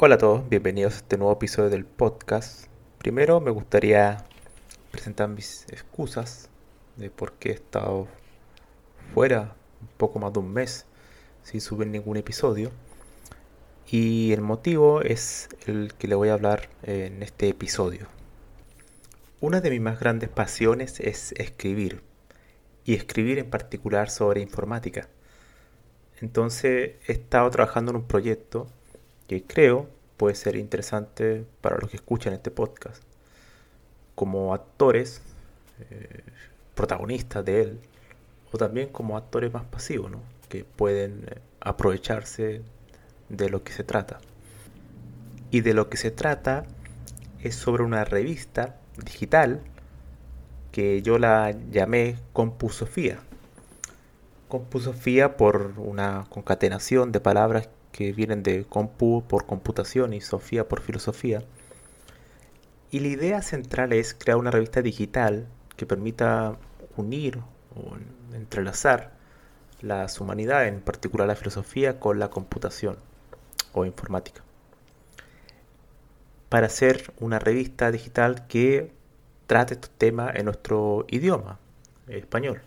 Hola a todos, bienvenidos a este nuevo episodio del podcast. Primero me gustaría presentar mis excusas de por qué he estado fuera un poco más de un mes sin subir ningún episodio. Y el motivo es el que le voy a hablar en este episodio. Una de mis más grandes pasiones es escribir, y escribir en particular sobre informática. Entonces he estado trabajando en un proyecto que creo puede ser interesante para los que escuchan este podcast. Como actores, eh, protagonistas de él, o también como actores más pasivos, ¿no? que pueden eh, aprovecharse de lo que se trata. Y de lo que se trata es sobre una revista digital que yo la llamé Compusofía. Compusofía por una concatenación de palabras que vienen de compu por computación y sofía por filosofía. Y la idea central es crear una revista digital que permita unir o entrelazar las humanidades, en particular la filosofía, con la computación o informática. Para hacer una revista digital que trate estos temas en nuestro idioma, español.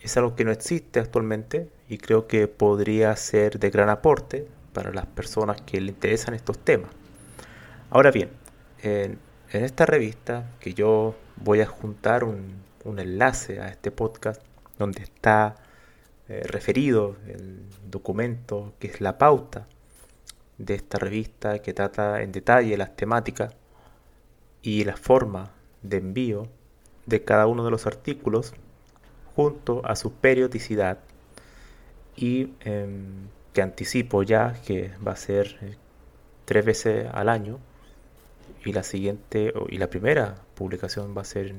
Es algo que no existe actualmente y creo que podría ser de gran aporte para las personas que le interesan estos temas. Ahora bien, en, esta revista que yo voy a juntar un, enlace a este podcast donde está eh, referido el documento que es la pauta de esta revista que trata en detalle las temáticas y la forma de envío de cada uno de los artículos junto a su periodicidad y em, que anticipo ya que va a ser eh, tres veces al año y la siguiente y la primera publicación va a ser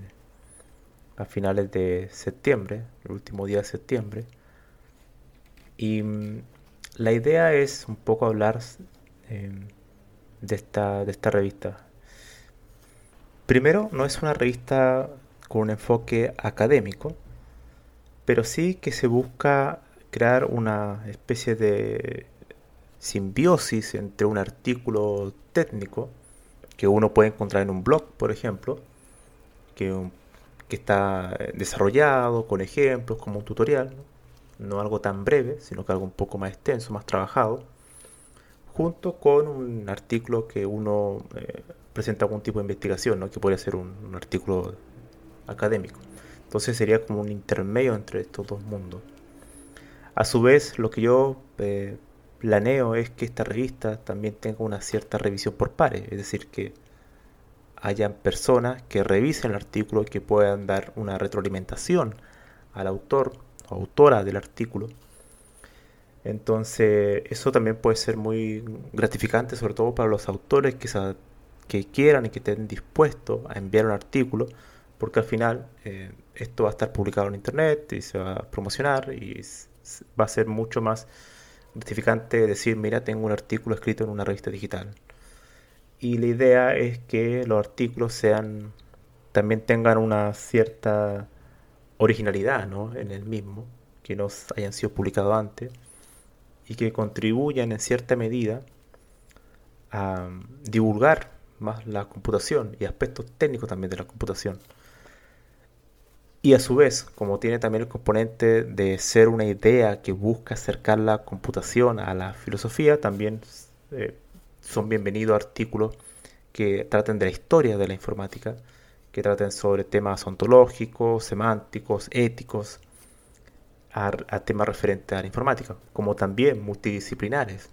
a finales de septiembre, el último día de septiembre. Y mm, la idea es un poco hablar em, de, esta, de esta revista. Primero, no es una revista con un enfoque académico, pero sí que se busca crear una especie de simbiosis entre un artículo técnico que uno puede encontrar en un blog, por ejemplo, que, está desarrollado con ejemplos, como un tutorial, ¿no? algo tan breve, sino que algo un poco más extenso, más trabajado, junto con un artículo que uno eh, presenta algún tipo de investigación, ¿no? que podría ser un, un artículo académico. Entonces sería como un intermedio entre estos dos mundos. A su vez, lo que yo eh, planeo es que esta revista también tenga una cierta revisión por pares, es decir, que hayan personas que revisen el artículo y que puedan dar una retroalimentación al autor o autora del artículo. Entonces, eso también puede ser muy gratificante, sobre todo para los autores que, quieran y que estén dispuestos a enviar un artículo porque al final eh, esto va a estar publicado en internet y se va a promocionar y va a ser mucho más gratificante decir, mira, tengo un artículo escrito en una revista digital. Y la idea es que los artículos sean también tengan una cierta originalidad ¿no? en el mismo, que no hayan sido publicados antes y que contribuyan en cierta medida a divulgar más la computación y aspectos técnicos también de la computación. Y a su vez, como tiene también el componente de ser una idea que busca acercar la computación a la filosofía, también eh, son bienvenidos artículos que traten de la historia de la informática, que traten sobre temas ontológicos, semánticos, éticos, a, temas referentes a la informática, como también multidisciplinares.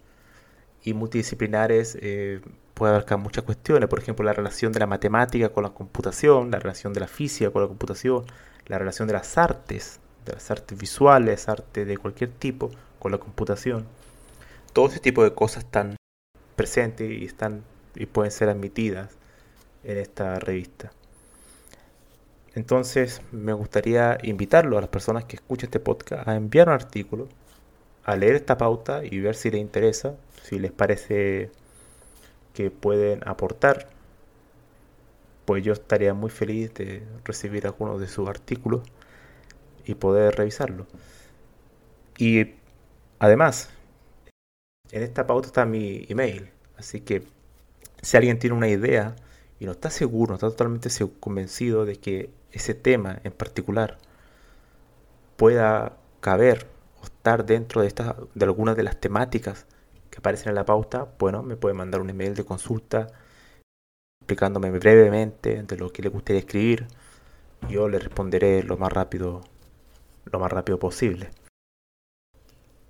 Y multidisciplinares eh, puede abarcar muchas cuestiones, por ejemplo, la relación de la matemática con la computación, la relación de la física con la computación, la relación de las artes, de las artes visuales, arte de cualquier tipo, con la computación. Todo ese tipo de cosas están presentes y, están, y pueden ser admitidas en esta revista. Entonces me gustaría invitarlo a las personas que escuchen este podcast a enviar un artículo, a leer esta pauta y ver si les interesa, si les parece que pueden aportar. Pues yo estaría muy feliz de recibir algunos de sus artículos y poder revisarlo. Y además, en esta pauta está mi email, así que si alguien tiene una idea y no está seguro, no está totalmente convencido de que ese tema en particular pueda caber o estar dentro de, estas, de algunas de las temáticas que aparecen en la pauta, bueno, me puede mandar un email de consulta explicándome brevemente de lo que le gustaría escribir. Yo le responderé lo más rápido, lo más rápido posible.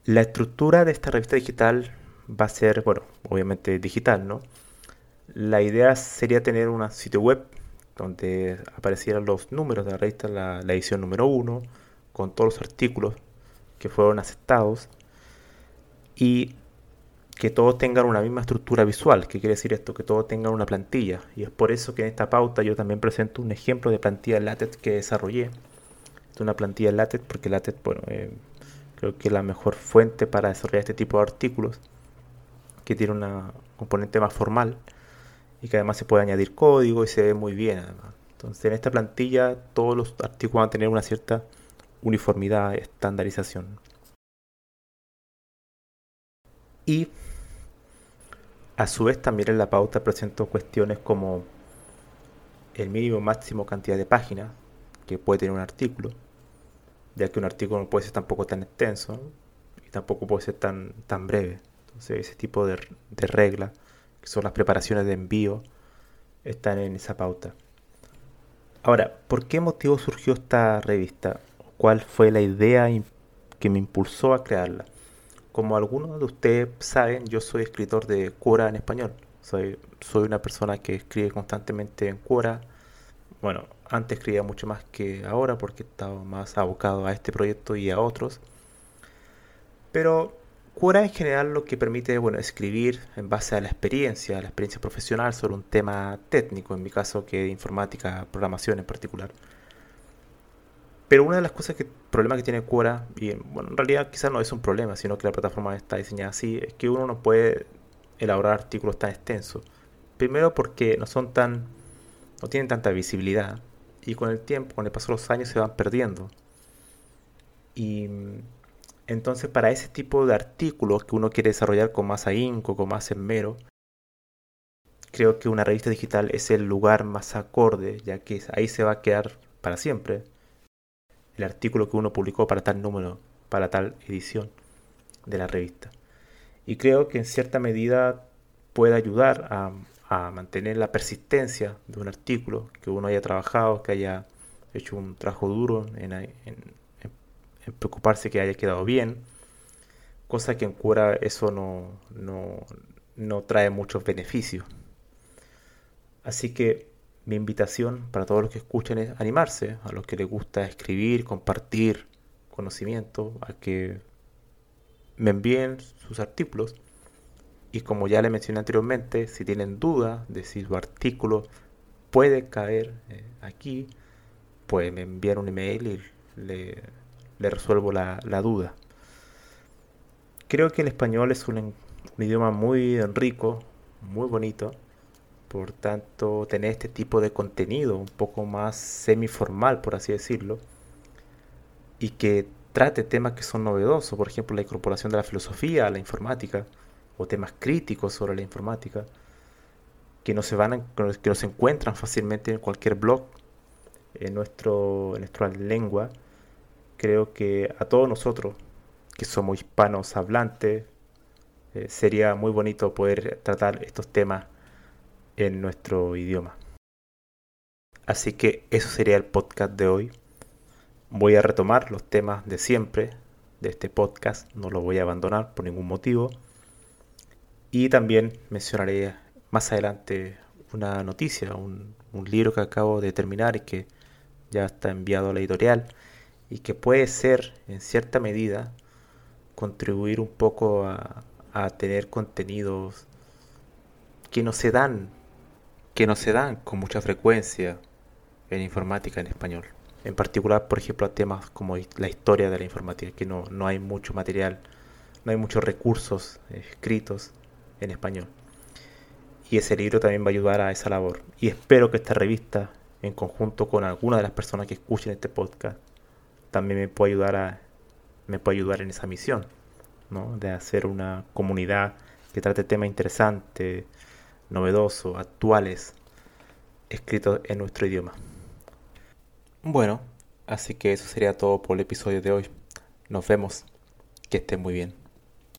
La estructura de esta revista digital va a ser, bueno, obviamente digital, ¿no? La idea sería tener un sitio web donde aparecieran los números de la revista, la, edición número 1, con todos los artículos que fueron aceptados. Y que todos tengan una misma estructura visual. ¿Qué quiere decir esto? Que todos tengan una plantilla. Y es por eso que en esta pauta yo también presento un ejemplo de plantilla LaTeX que desarrollé. Es una plantilla LaTeX porque LaTeX, bueno, eh, creo que es la mejor fuente para desarrollar este tipo de artículos, que tiene una componente más formal y que además se puede añadir código y se ve muy bien. Entonces en esta plantilla todos los artículos van a tener una cierta uniformidad, estandarización. Y a su vez también en la pauta presento cuestiones como el mínimo máximo cantidad de páginas que puede tener un artículo, ya que un artículo no puede ser tampoco tan extenso y tampoco puede ser tan, tan breve. Entonces ese tipo de, de reglas, que son las preparaciones de envío, están en esa pauta. Ahora, ¿por qué motivo surgió esta revista? ¿Cuál fue la idea que me impulsó a crearla? Como algunos de ustedes saben, yo soy escritor de Quora en español. Soy, soy una persona que escribe constantemente en Quora. Bueno, antes escribía mucho más que ahora porque estaba más abocado a este proyecto y a otros. Pero Quora en general lo que permite, bueno, escribir en base a la experiencia, a la experiencia profesional sobre un tema técnico, en mi caso que de informática, programación en particular. Pero una de las cosas que, problema que tiene Quora, y bueno, en realidad quizás no es un problema, sino que la plataforma está diseñada así, es que uno no puede elaborar artículos tan extensos. Primero porque no son tan, no tienen tanta visibilidad, y con el tiempo, con el paso de los años, se van perdiendo. Y entonces para ese tipo de artículos que uno quiere desarrollar con más ahínco, con más esmero, creo que una revista digital es el lugar más acorde, ya que ahí se va a quedar para siempre el artículo que uno publicó para tal número, para tal edición de la revista. Y creo que en cierta medida puede ayudar a, mantener la persistencia de un artículo, que uno haya trabajado, que haya hecho un trabajo duro en, preocuparse que haya quedado bien, cosa que en cura eso no, no, no trae muchos beneficios. Así que mi invitación para todos los que escuchen es animarse, a los que les gusta escribir, compartir conocimiento, a que me envíen sus artículos. Y como ya les mencioné anteriormente, si tienen duda de si su artículo puede caer eh, aquí, pues me envían un email y le, resuelvo la, duda. Creo que el español es un idioma muy rico, muy bonito por tanto, tener este tipo de contenido un poco más semiformal, por así decirlo, y que trate temas que son novedosos, por ejemplo, la incorporación de la filosofía a la informática, o temas críticos sobre la informática, que no se van que no se encuentran fácilmente en cualquier blog, en, nuestro, en nuestra lengua, creo que a todos nosotros que somos hispanos hablantes, eh, sería muy bonito poder tratar estos temas en nuestro idioma. Así que eso sería el podcast de hoy. Voy a retomar los temas de siempre de este podcast, no los voy a abandonar por ningún motivo. Y también mencionaré más adelante una noticia, un, libro que acabo de terminar y que ya está enviado a la editorial y que puede ser en cierta medida contribuir un poco a tener contenidos que no se dan, que no se dan con mucha frecuencia en informática en español. En particular, por ejemplo, a temas como la historia de la informática, que no, no hay mucho material, no hay muchos recursos escritos en español. Y ese libro también va a ayudar a esa labor. Y espero que esta revista, en conjunto con alguna de las personas que escuchen este podcast, también me pueda ayudar a me pueda ayudar en esa misión de hacer una comunidad que trate temas interesantes, novedosos, actuales, escritos en nuestro idioma. Bueno, así que eso sería todo por el episodio de hoy. Nos vemos. Que estén muy bien.